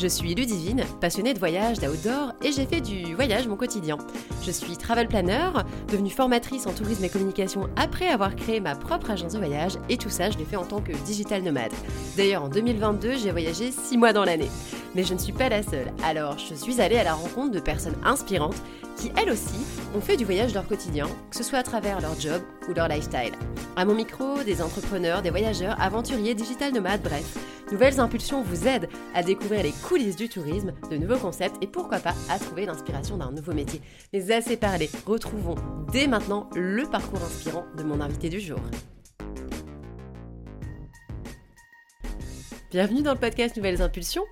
Je suis Ludivine, passionnée de voyage, d'outdoor et j'ai fait du voyage mon quotidien. Je suis travel planner, devenue formatrice en tourisme et communication après avoir créé ma propre agence de voyage et tout ça je l'ai fait en tant que digital nomade. D'ailleurs en 2022 j'ai voyagé 6 mois dans l'année. Mais je ne suis pas la seule, alors je suis allée à la rencontre de personnes inspirantes qui elles aussi ont fait du voyage leur quotidien, que ce soit à travers leur job ou leur lifestyle. À mon micro, des entrepreneurs, des voyageurs, aventuriers, digital nomades, bref. Nouvelles Impulsions vous aident à découvrir les coulisses du tourisme, de nouveaux concepts et pourquoi pas à trouver l'inspiration d'un nouveau métier. Mais assez parlé, retrouvons dès maintenant le parcours inspirant de mon invité du jour. Bienvenue dans le podcast Nouvelles Impulsions.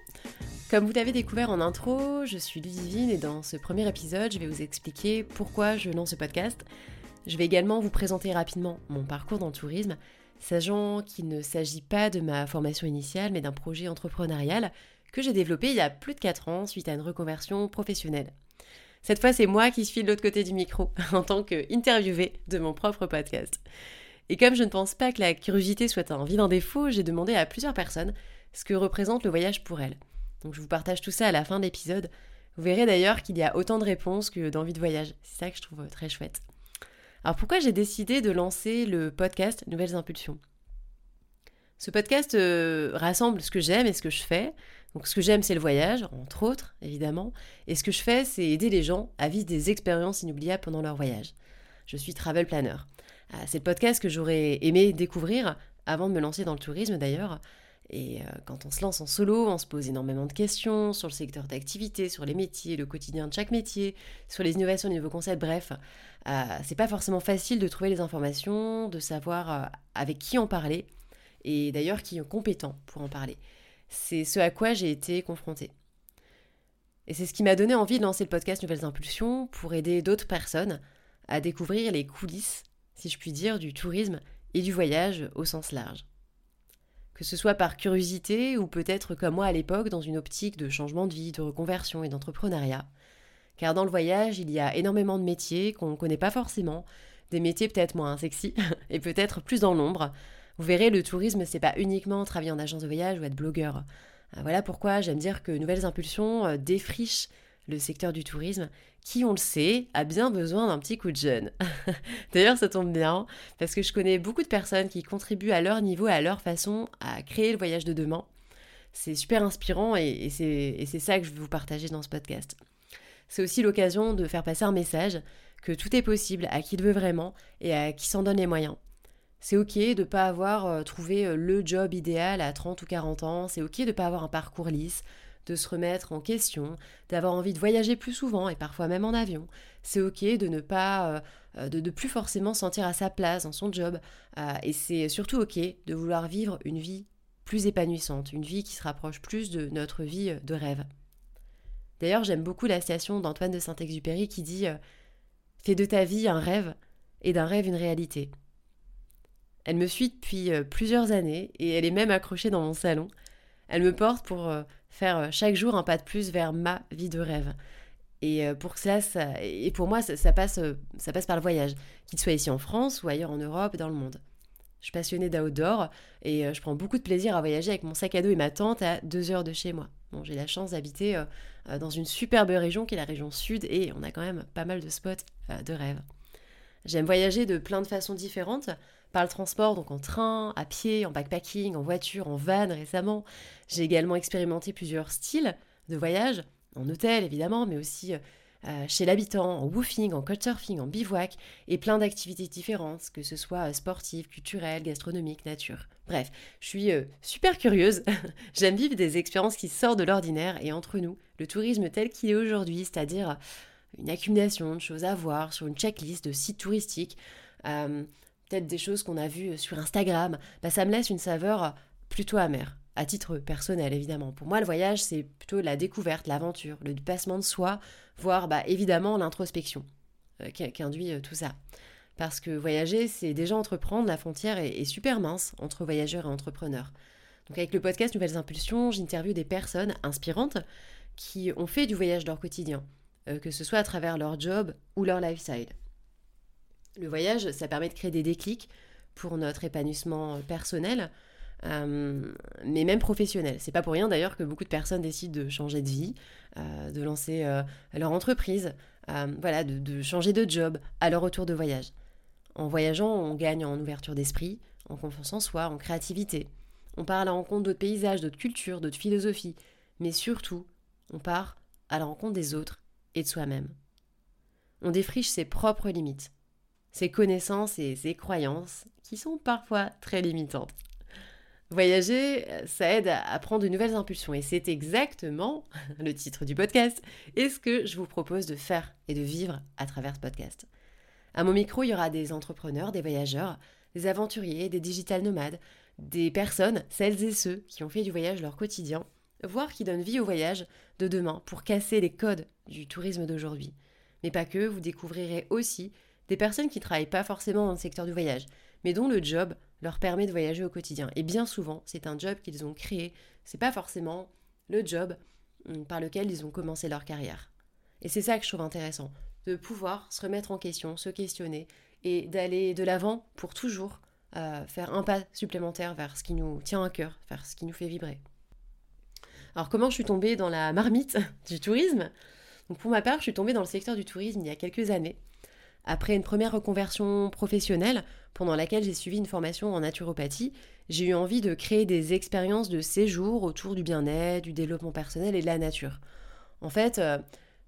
Comme vous l'avez découvert en intro, je suis Ludivine et dans ce premier épisode, je vais vous expliquer pourquoi je lance ce podcast. Je vais également vous présenter rapidement mon parcours dans le tourisme sachant qu'il ne s'agit pas de ma formation initiale, mais d'un projet entrepreneurial que j'ai développé il y a plus de 4 ans suite à une reconversion professionnelle. Cette fois, c'est moi qui suis de l'autre côté du micro, en tant qu'interviewée de mon propre podcast. Et comme je ne pense pas que la curiosité soit un vilain défaut, j'ai demandé à plusieurs personnes ce que représente le voyage pour elles. Donc je vous partage tout ça à la fin de l'épisode. Vous verrez d'ailleurs qu'il y a autant de réponses que d'envie de voyage. C'est ça que je trouve très chouette. Alors pourquoi j'ai décidé de lancer le podcast Nouvelles Impulsions? Ce podcast euh, rassemble ce que j'aime et ce que je fais. Donc ce que j'aime c'est le voyage, entre autres évidemment, et ce que je fais c'est aider les gens à vivre des expériences inoubliables pendant leur voyage. Je suis travel planner. Ah, c'est le podcast que j'aurais aimé découvrir avant de me lancer dans le tourisme d'ailleurs. Et euh, quand on se lance en solo, on se pose énormément de questions sur le secteur d'activité, sur les métiers, le quotidien de chaque métier, sur les innovations, les nouveaux concepts, bref. Euh, c'est pas forcément facile de trouver les informations, de savoir euh, avec qui en parler, et d'ailleurs qui est compétent pour en parler. C'est ce à quoi j'ai été confrontée. Et c'est ce qui m'a donné envie de lancer le podcast Nouvelles Impulsions pour aider d'autres personnes à découvrir les coulisses, si je puis dire, du tourisme et du voyage au sens large que ce soit par curiosité ou peut-être comme moi à l'époque dans une optique de changement de vie, de reconversion et d'entrepreneuriat. Car dans le voyage, il y a énormément de métiers qu'on ne connaît pas forcément, des métiers peut-être moins sexy et peut-être plus dans l'ombre. Vous verrez, le tourisme, c'est pas uniquement travailler en agence de voyage ou être blogueur. Euh, voilà pourquoi j'aime dire que Nouvelles Impulsions euh, défrichent le secteur du tourisme, qui, on le sait, a bien besoin d'un petit coup de jeune. D'ailleurs, ça tombe bien, parce que je connais beaucoup de personnes qui contribuent à leur niveau, à leur façon, à créer le voyage de demain. C'est super inspirant et, c'est ça que je veux vous partager dans ce podcast. C'est aussi l'occasion de faire passer un message que tout est possible à qui le veut vraiment et à qui s'en donne les moyens. C'est ok de ne pas avoir euh, trouvé euh, le job idéal à 30 ou 40 ans, c'est ok de ne pas avoir un parcours lisse, de se remettre en question, d'avoir envie de voyager plus souvent et parfois même en avion. C'est ok de ne pas, euh, euh, de, plus forcément sentir à sa place dans son job. Euh, et c'est surtout ok de vouloir vivre une vie plus épanouissante, une vie qui se rapproche plus de notre vie de rêve. D'ailleurs, j'aime beaucoup la citation d'Antoine de Saint-Exupéry qui dit Fais de ta vie un rêve et d'un rêve une réalité. Elle me suit depuis plusieurs années et elle est même accrochée dans mon salon. Elle me porte pour faire euh, chaque jour un pas de plus vers ma vie de rêve. Et euh, pour ça, et pour moi, ça, passe, euh, ça passe par le voyage, qu'il soit ici en France ou ailleurs en Europe dans le monde. Je suis passionnée d'outdoor et je prends beaucoup de plaisir à voyager avec mon sac à dos et ma tente à deux heures de chez moi. Bon, j'ai la chance d'habiter dans une superbe région qui est la région sud et on a quand même pas mal de spots de rêve. J'aime voyager de plein de façons différentes, le transport, donc en train, à pied, en backpacking, en voiture, en van récemment. J'ai également expérimenté plusieurs styles de voyage, en hôtel évidemment, mais aussi euh, chez l'habitant, en woofing, en couchsurfing, en bivouac, et plein d'activités différentes, que ce soit euh, sportives, culturelles, gastronomiques, nature. Bref, je suis euh, super curieuse. J'aime vivre des expériences qui sortent de l'ordinaire, et entre nous, le tourisme tel qu'il est aujourd'hui, c'est-à-dire une accumulation de choses à voir sur une checklist de sites touristiques, peut-être des choses qu'on a vues sur Instagram, bah, ça me laisse une saveur plutôt amère, à titre personnel évidemment. Pour moi, le voyage, c'est plutôt la découverte, l'aventure, le dépassement de soi, voire bah, évidemment l'introspection. qu'induit tout ça. Parce que voyager, c'est déjà entreprendre, la frontière est, super mince entre voyageurs et entrepreneurs. Donc avec le podcast Nouvelles Impulsions, j'interviewe des personnes inspirantes qui ont fait du voyage leur quotidien, que ce soit à travers leur job ou leur lifestyle. Le voyage, ça permet de créer des déclics pour notre épanouissement personnel, euh, mais même professionnel. C'est pas pour rien d'ailleurs que beaucoup de personnes décident de changer de vie, euh, de lancer euh, leur entreprise, voilà, de, de, changer de job à leur retour de voyage. En voyageant, on gagne en ouverture d'esprit, en confiance en soi, en créativité. On part à la rencontre d'autres paysages, d'autres cultures, d'autres philosophies, mais surtout, on part à la rencontre des autres et de soi-même. On défriche ses propres limites ses connaissances et ses croyances qui sont parfois très limitantes. Voyager, ça aide à prendre de nouvelles impulsions et c'est exactement le titre du podcast et ce que je vous propose de faire et de vivre à travers ce podcast. À mon micro, il y aura des entrepreneurs, des voyageurs, des aventuriers, des digital nomades, des personnes, celles et ceux qui ont fait du voyage leur quotidien, voire qui donnent vie au voyage de demain pour casser les codes du tourisme d'aujourd'hui. Mais pas que, vous découvrirez aussi des personnes qui travaillent pas forcément dans le secteur du voyage, mais dont le job leur permet de voyager au quotidien. Et bien souvent, c'est un job qu'ils ont créé, c'est pas forcément le job hum, par lequel ils ont commencé leur carrière. Et c'est ça que je trouve intéressant, de pouvoir se remettre en question, se questionner et d'aller de l'avant pour toujours euh, faire un pas supplémentaire vers ce qui nous tient à cœur, vers ce qui nous fait vibrer. Alors comment je suis tombée dans la marmite du tourisme? Donc pour ma part, je suis tombée dans le secteur du tourisme il y a quelques années après une première reconversion professionnelle, pendant laquelle j'ai suivi une formation en naturopathie, j'ai eu envie de créer des expériences de séjour autour du bien-être, du développement personnel et de la nature. En fait, euh,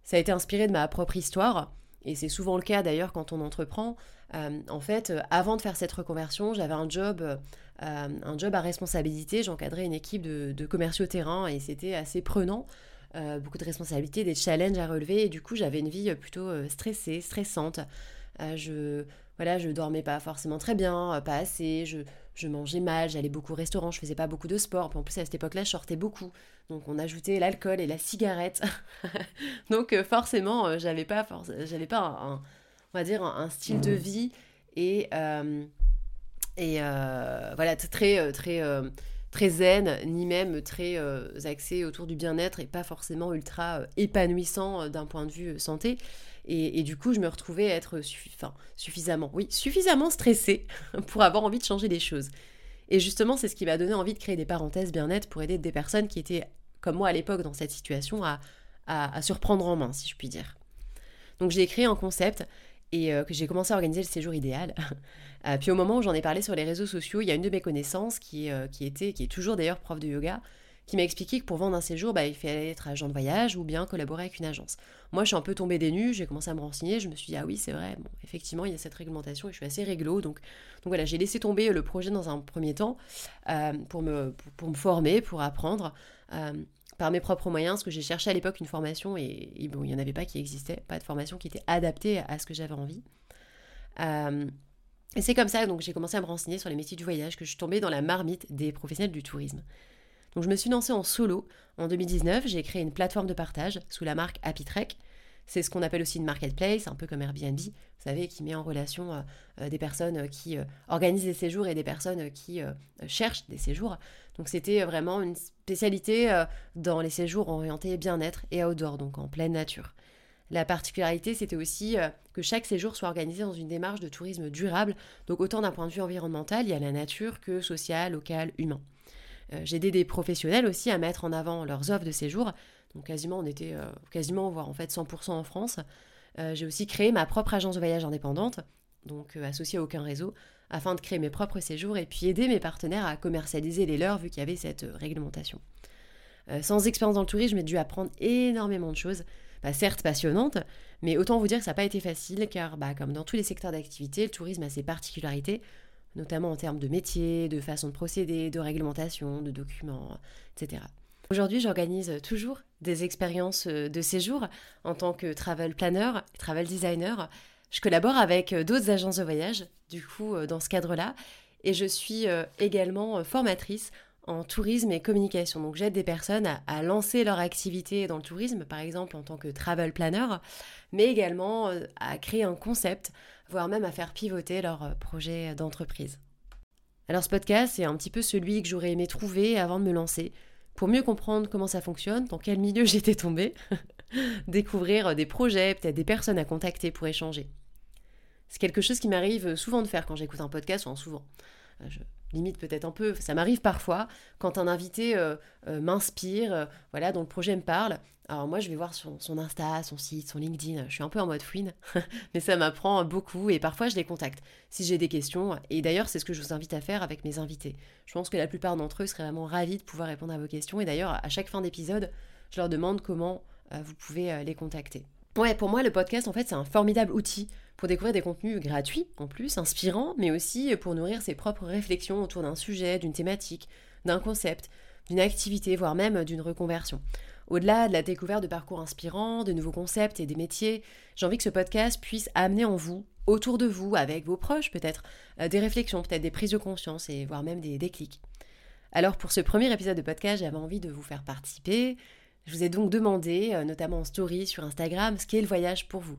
ça a été inspiré de ma propre histoire, et c'est souvent le cas d'ailleurs quand on entreprend. Euh, en fait, euh, avant de faire cette reconversion, j'avais un job, un job à responsabilité. J'encadrais une équipe de, de commerciaux terrain et c'était assez prenant. Beaucoup de responsabilités, des challenges à relever et du coup j'avais une vie plutôt stressée, stressante. Euh, je voilà, je dormais pas forcément très bien, euh, pas assez, je, je mangeais mal, j'allais beaucoup au restaurant, je faisais pas beaucoup de sport. En plus, à cette époque-là, je sortais beaucoup. Donc, on ajoutait l'alcool et la cigarette. Donc, euh, forcément, j'avais pas, j'avais pas un, on va dire, un, style de vie et, et voilà, très, très, très zen, ni même très axé autour du bien-être et pas forcément ultra épanouissant d'un point de vue santé. Et, du coup, je me retrouvais être suffisamment, oui, suffisamment stressée pour avoir envie de changer les choses. Et justement, c'est ce qui m'a donné envie de créer des parenthèses bien-être pour aider des personnes qui étaient, comme moi à l'époque, dans cette situation, à, à, se reprendre en main, si je puis dire. Donc j'ai créé un concept et euh, que j'ai commencé à organiser le séjour idéal. Euh, puis au moment où j'en ai parlé sur les réseaux sociaux, il y a une de mes connaissances qui, euh, qui était, qui est toujours d'ailleurs prof de yoga, qui m'a expliqué que pour vendre un séjour, bah, il fallait être agent de voyage ou bien collaborer avec une agence. Moi, je suis un peu tombée des nues, j'ai commencé à me renseigner, je me suis dit, ah oui, c'est vrai, bon, effectivement, il y a cette réglementation et je suis assez réglo. Donc, donc voilà, j'ai laissé tomber le projet dans un premier temps pour, me, pour, me former, pour apprendre. Par mes propres moyens, parce que j'ai cherché à l'époque une formation et, bon, il n'y en avait pas qui existait, pas de formation qui était adaptée à ce que j'avais envie. Euh, et c'est comme ça donc j'ai commencé à me renseigner sur les métiers du voyage que je suis tombée dans la marmite des professionnels du tourisme. Donc je me suis lancée en solo. En 2019, j'ai créé une plateforme de partage sous la marque Happy Trek. C'est ce qu'on appelle aussi une marketplace, un peu comme Airbnb, vous savez, qui met en relation euh, euh, des personnes qui organisent des séjours et des personnes qui cherchent des séjours. Donc c'était vraiment une spécialité dans les séjours orientés bien-être et outdoor, donc en pleine nature. La particularité, c'était aussi que chaque séjour soit organisé dans une démarche de tourisme durable, donc autant d'un point de vue environnemental, il y a la nature que social, local, humain. Euh, j'ai aidé des professionnels aussi à mettre en avant leurs offres de séjour. Donc quasiment, on était euh, quasiment, voire en fait 100% en France. Euh, j'ai aussi créé ma propre agence de voyage indépendante, donc associée à aucun réseau, afin de créer mes propres séjours et puis aider mes partenaires à commercialiser les leurs vu qu'il y avait cette réglementation. sans expérience dans le tourisme, j'ai dû apprendre énormément de choses, bah, certes passionnantes, mais autant vous dire que ça n'a pas été facile car, bah, comme dans tous les secteurs d'activité, le tourisme a ses particularités notamment en termes de métier, de façon de procéder, de réglementation, de documents, etc. Aujourd'hui, j'organise toujours des expériences euh, de séjour en tant que travel planner, travel designer. Je collabore avec euh, d'autres agences de voyage, du coup, euh, dans ce cadre-là, et je suis également formatrice en tourisme et communication. Donc j'aide des personnes à, lancer leur activité dans le tourisme, par exemple en tant que travel planner, mais également euh, à créer un concept, voire même à faire pivoter leur euh, projet d'entreprise. Alors ce podcast, c'est un petit peu celui que j'aurais aimé trouver avant de me lancer, pour mieux comprendre comment ça fonctionne, dans quel milieu j'étais tombée, découvrir des projets, peut-être des personnes à contacter pour échanger. C'est quelque chose qui m'arrive souvent de faire quand j'écoute un podcast, enfin souvent. Euh, je limite peut-être un peu, ça m'arrive parfois quand un invité euh, euh, m'inspire, voilà, dont le projet me parle. Alors moi, je vais voir son, son, Insta, son site, son LinkedIn. Je suis un peu en mode fouine, mais ça m'apprend beaucoup et parfois je les contacte si j'ai des questions. Et d'ailleurs, c'est ce que je vous invite à faire avec mes invités. Je pense que la plupart d'entre eux seraient vraiment ravis de pouvoir répondre à vos questions. Et d'ailleurs, à chaque fin d'épisode, je leur demande comment vous pouvez les contacter. Ouais, pour moi, le podcast, en fait, c'est un formidable outil pour découvrir des contenus gratuits en plus, inspirants, mais aussi pour nourrir ses propres réflexions autour d'un sujet, d'une thématique, d'un concept, d'une activité, voire même d'une reconversion. Au-delà de la découverte de parcours inspirants, de nouveaux concepts et des métiers, j'ai envie que ce podcast puisse amener en vous, autour de vous, avec vos proches peut-être, euh, des réflexions, peut-être des prises de conscience et voire même des déclics. Alors pour ce premier épisode de podcast, j'avais envie de vous faire participer. Je vous ai donc demandé, euh, notamment en story sur Instagram, ce qu'est le voyage pour vous.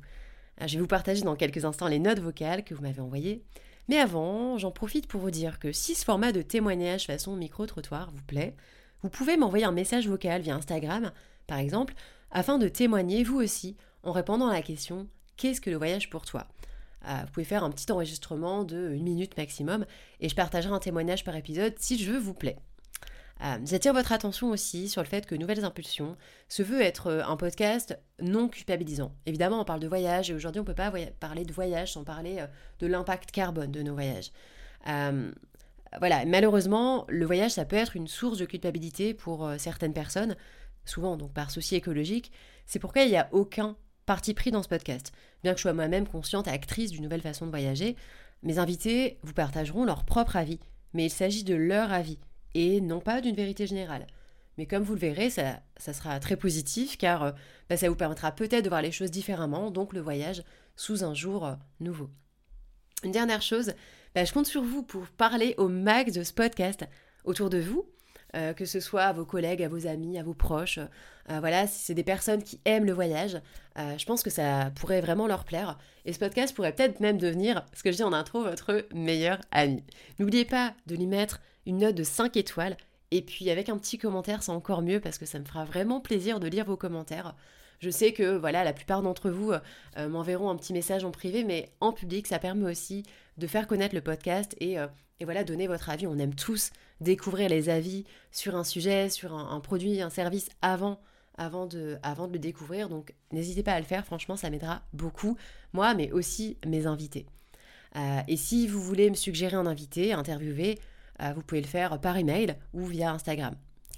Ah, je vais vous partager dans quelques instants les notes vocales que vous m'avez envoyées. Mais avant, j'en profite pour vous dire que si ce format de témoignage façon micro-trottoir vous plaît, vous pouvez m'envoyer un message vocal via Instagram, par exemple, afin de témoigner vous aussi en répondant à la question Qu'est-ce que le voyage pour toi? Ah, Vous pouvez faire un petit enregistrement de une minute maximum et je partagerai un témoignage par épisode si je vous plaît. Euh, j'attire votre attention aussi sur le fait que Nouvelles Impulsions se veut être euh, un podcast non culpabilisant. Évidemment, on parle de voyage et aujourd'hui, on ne peut pas parler de voyage sans parler euh, de l'impact carbone de nos voyages. voilà, malheureusement, le voyage, ça peut être une source de culpabilité pour certaines personnes, souvent donc par souci écologique. C'est pourquoi il n'y a aucun parti pris dans ce podcast. Bien que je sois moi-même consciente actrice d'une nouvelle façon de voyager, mes invités vous partageront leur propre avis, mais il s'agit de leur avis et non pas d'une vérité générale. Mais comme vous le verrez, ça, sera très positif car euh, bah, ça vous permettra peut-être de voir les choses différemment, donc le voyage sous un jour euh, nouveau. Une dernière chose, bah, je compte sur vous pour parler au max de ce podcast autour de vous, euh, que ce soit à vos collègues, à vos amis, à vos proches. voilà, si c'est des personnes qui aiment le voyage, je pense que ça pourrait vraiment leur plaire. Et ce podcast pourrait peut-être même devenir, ce que je dis en intro, votre meilleur ami. N'oubliez pas de lui mettre une note de 5 étoiles. Et puis avec un petit commentaire, c'est encore mieux parce que ça me fera vraiment plaisir de lire vos commentaires. Je sais que voilà, la plupart d'entre vous euh, m'enverront un petit message en privé, mais en public, ça permet aussi de faire connaître le podcast et, euh, voilà, donner votre avis. On aime tous découvrir les avis sur un sujet, sur un, produit, un service avant, avant, de, le découvrir. Donc n'hésitez pas à le faire, franchement, ça m'aidera beaucoup, moi, mais aussi mes invités. Euh, et si vous voulez me suggérer un invité, interviewer, vous pouvez le faire par email ou via Instagram.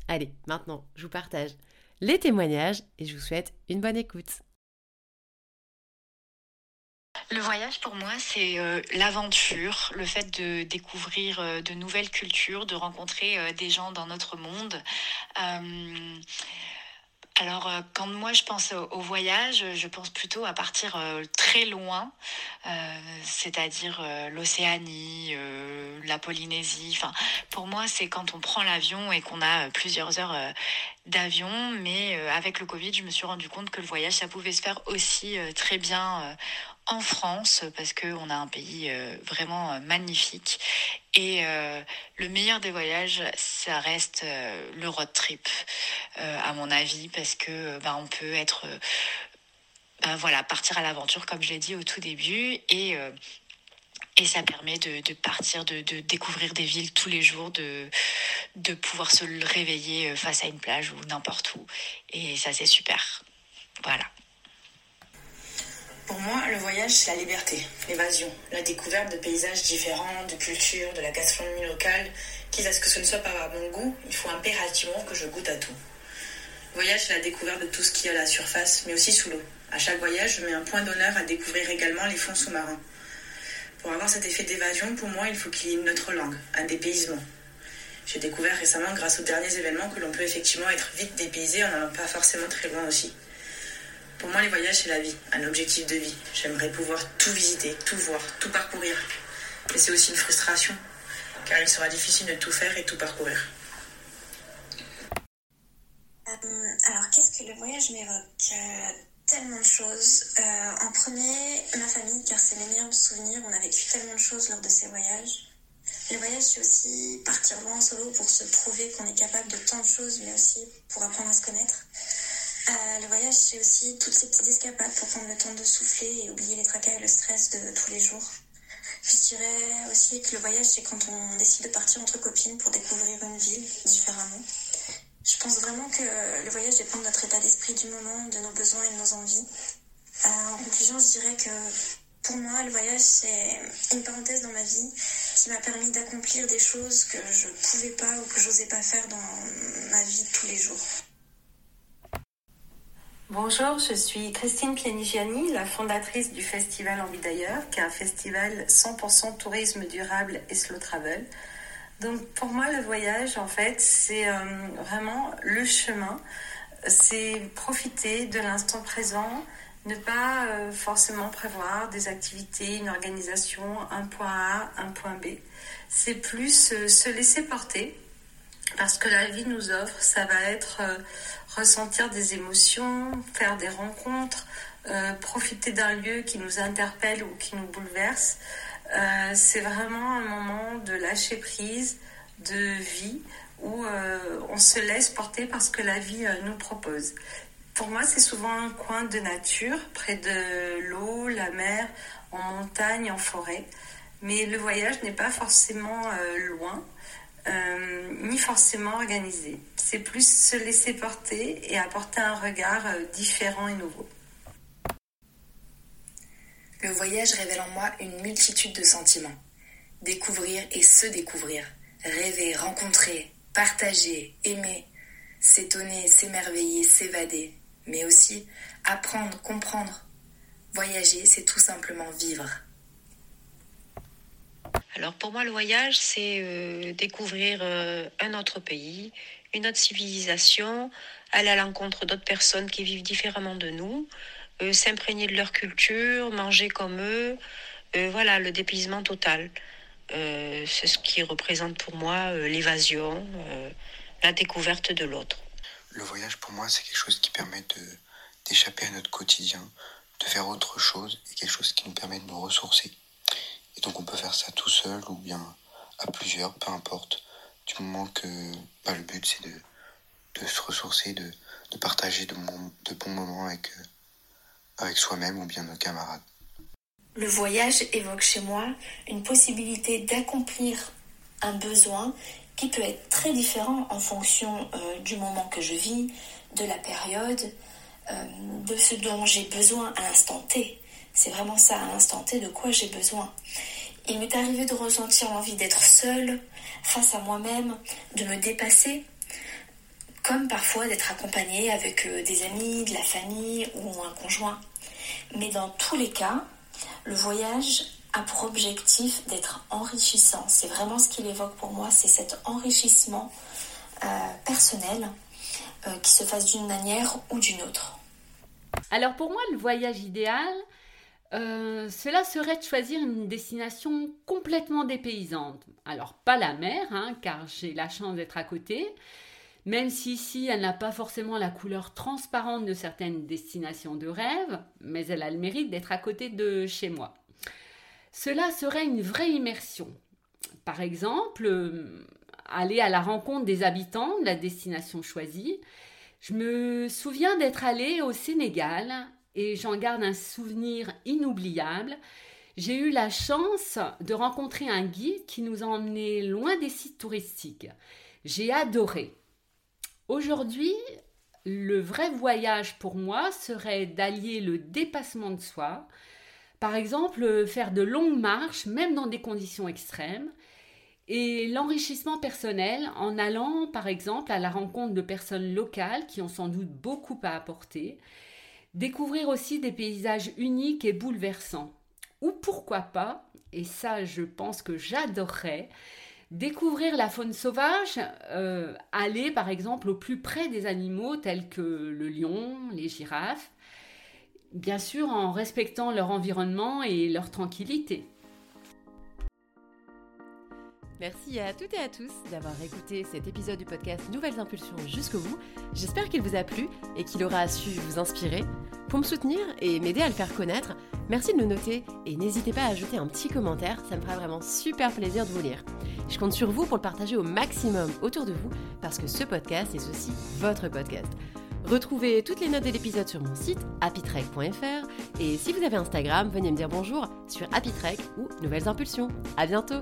Allez, maintenant, je vous partage les témoignages et je vous souhaite une bonne écoute. Le voyage pour moi, c'est euh, l'aventure, le fait de découvrir euh, de nouvelles cultures, de rencontrer des gens dans notre monde. Alors, euh, quand moi je pense au, voyage, je pense plutôt à partir euh, très loin, euh, c'est-à-dire l'Océanie, la Polynésie. Enfin, pour moi, c'est quand on prend l'avion et qu'on a plusieurs heures d'avion. Mais avec le Covid, je me suis rendu compte que le voyage, ça pouvait se faire aussi très bien en France parce qu'on a un pays euh, vraiment euh, magnifique. Et euh, le meilleur des voyages, ça reste le road trip, à mon avis, parce que ben, on peut être, ben, voilà, partir à l'aventure comme je l'ai dit au tout début et et ça permet de, partir, de, de, découvrir des villes tous les jours, de, de pouvoir se réveiller face à une plage ou n'importe où. Et ça, c'est super. Voilà. Pour moi, le voyage, c'est la liberté, l'évasion, la découverte de paysages différents, de cultures, de la gastronomie locale. Quitte à ce que ce ne soit pas à mon goût, il faut impérativement que je goûte à tout. Le voyage, c'est la découverte de tout ce qui est à la surface, mais aussi sous l'eau. À chaque voyage, je mets un point d'honneur à découvrir également les fonds sous-marins. Pour avoir cet effet d'évasion, pour moi, il faut qu'il y ait une autre langue, un dépaysement. J'ai découvert récemment, grâce aux derniers événements, que l'on peut effectivement être vite dépaysé en n'allant pas forcément très loin aussi. Pour moi, les voyages, c'est la vie, un objectif de vie. J'aimerais pouvoir tout visiter, tout voir, tout parcourir. Mais c'est aussi une frustration, car il sera difficile de tout faire et tout parcourir. alors, qu'est-ce que le voyage m'évoque? Tellement de choses. en premier, ma famille, car c'est mes meilleurs souvenirs. On a vécu tellement de choses lors de ces voyages. Le voyage, c'est aussi partir loin en solo pour se prouver qu'on est capable de tant de choses, mais aussi pour apprendre à se connaître. Euh, le voyage, c'est aussi toutes ces petites escapades pour prendre le temps de souffler et oublier les tracas et le stress de tous les jours. je dirais aussi que le voyage, c'est quand on décide de partir entre copines pour découvrir une ville différemment. Je pense vraiment que le voyage dépend de notre état d'esprit du moment, de nos besoins et de nos envies. Euh, en conclusion, je dirais que pour moi, le voyage, c'est une parenthèse dans ma vie qui m'a permis d'accomplir des choses que je ne pouvais pas ou que j'osais pas faire dans ma vie tous les jours. Bonjour, je suis Christine Pianigiani, la fondatrice du festival Envie d'ailleurs, qui est un festival 100% tourisme durable et slow travel. Donc pour moi, le voyage, en fait, c'est euh, vraiment le chemin. C'est profiter de l'instant présent, ne pas euh, forcément prévoir des activités, une organisation, un point A, un point B. C'est plus euh, se laisser porter parce que la vie nous offre, ça va être ressentir des émotions, faire des rencontres, profiter d'un lieu qui nous interpelle ou qui nous bouleverse. c'est vraiment un moment de lâcher prise, de vie, où on se laisse porter parce que la vie nous propose. Pour moi, c'est souvent un coin de nature, près de l'eau, la mer, en montagne, en forêt. Mais le voyage n'est pas forcément euh, loin, euh, ni forcément organisé. C'est plus se laisser porter et apporter un regard euh, différent et nouveau. Le voyage révèle en moi une multitude de sentiments. Découvrir et se découvrir. Rêver, rencontrer, partager, aimer, s'étonner, s'émerveiller, s'évader, mais aussi apprendre, comprendre. Voyager, c'est tout simplement vivre. Alors pour moi, le voyage, c'est euh, découvrir euh, un autre pays, une autre civilisation, aller à l'encontre d'autres personnes qui vivent différemment de nous, euh, s'imprégner de leur culture, manger comme eux. voilà, le dépaysement total. c'est ce qui représente pour moi l'évasion, la découverte de l'autre. Le voyage pour moi c'est quelque chose qui permet d'échapper à notre quotidien, de faire autre chose et quelque chose qui nous permet de nous ressourcer. Et donc on peut faire ça tout seul ou bien à plusieurs, peu importe, du moment que bah, le but c'est de, se ressourcer, de, partager de, bons moments avec, euh, avec soi-même ou bien nos camarades. Le voyage évoque chez moi une possibilité d'accomplir un besoin qui peut être très différent en fonction euh, du moment que je vis, de la période, euh, de ce dont j'ai besoin à l'instant T. C'est vraiment ça, à l'instant T, de quoi j'ai besoin. Il m'est arrivé de ressentir l'envie d'être seule, face à moi-même, de me dépasser, comme parfois d'être accompagnée avec euh, des amis, de la famille ou un conjoint. Mais dans tous les cas, le voyage a pour objectif d'être enrichissant. C'est vraiment ce qu'il évoque pour moi, c'est cet enrichissement euh, personnel euh, qui se fasse d'une manière ou d'une autre. Alors pour moi, le voyage idéal, euh, cela serait de choisir une destination complètement dépaysante. Alors pas la mer, hein, car j'ai la chance d'être à côté, même si ici elle n'a pas forcément la couleur transparente de certaines destinations de rêve, mais elle a le mérite d'être à côté de chez moi. Cela serait une vraie immersion. Par exemple, euh, aller à la rencontre des habitants de la destination choisie. Je me souviens d'être allée au Sénégal et j'en garde un souvenir inoubliable. J'ai eu la chance de rencontrer un guide qui nous a emmenés loin des sites touristiques. J'ai adoré. Aujourd'hui, le vrai voyage pour moi serait d'allier le dépassement de soi, par exemple, faire de longues marches, même dans des conditions extrêmes, et l'enrichissement personnel en allant, par exemple, à la rencontre de personnes locales qui ont sans doute beaucoup à apporter, découvrir aussi des paysages uniques et bouleversants. Ou pourquoi pas, et ça je pense que j'adorerais, découvrir la faune sauvage, euh, aller par exemple au plus près des animaux tels que le lion, les girafes, bien sûr en respectant leur environnement et leur tranquillité. Merci à toutes et à tous d'avoir écouté cet épisode du podcast Nouvelles Impulsions jusqu'au bout. J'espère qu'il vous a plu et qu'il aura su vous inspirer. Pour me soutenir et m'aider à le faire connaître, merci de le noter et n'hésitez pas à ajouter un petit commentaire, ça me fera vraiment super plaisir de vous lire. Je compte sur vous pour le partager au maximum autour de vous parce que ce podcast est aussi votre podcast. Retrouvez toutes les notes de l'épisode sur mon site happytrek.fr et si vous avez Instagram, venez me dire bonjour sur happytrek ou Nouvelles Impulsions. À bientôt